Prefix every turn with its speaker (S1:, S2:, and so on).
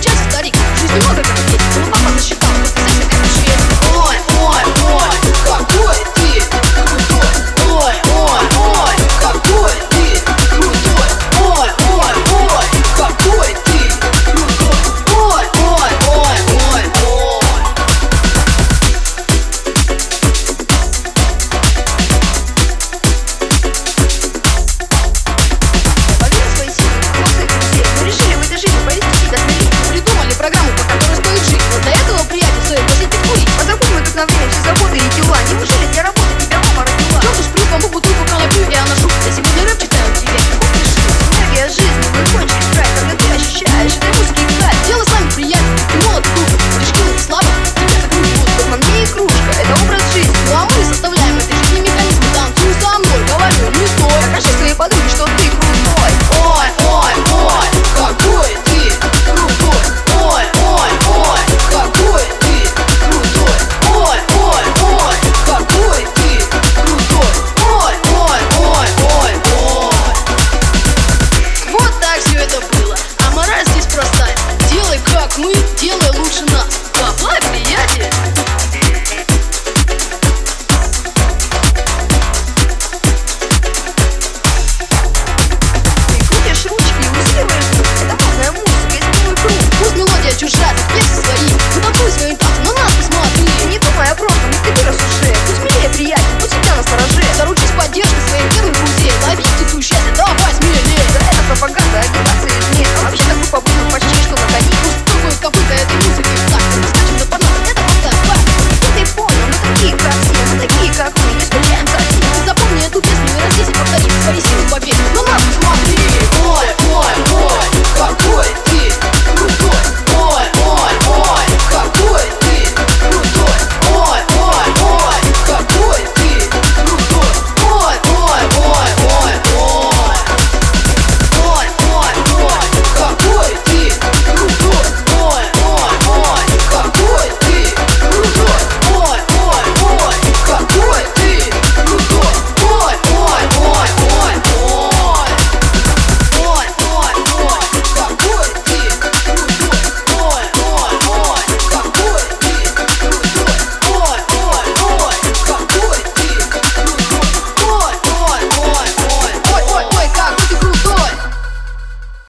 S1: just study. She's the mother.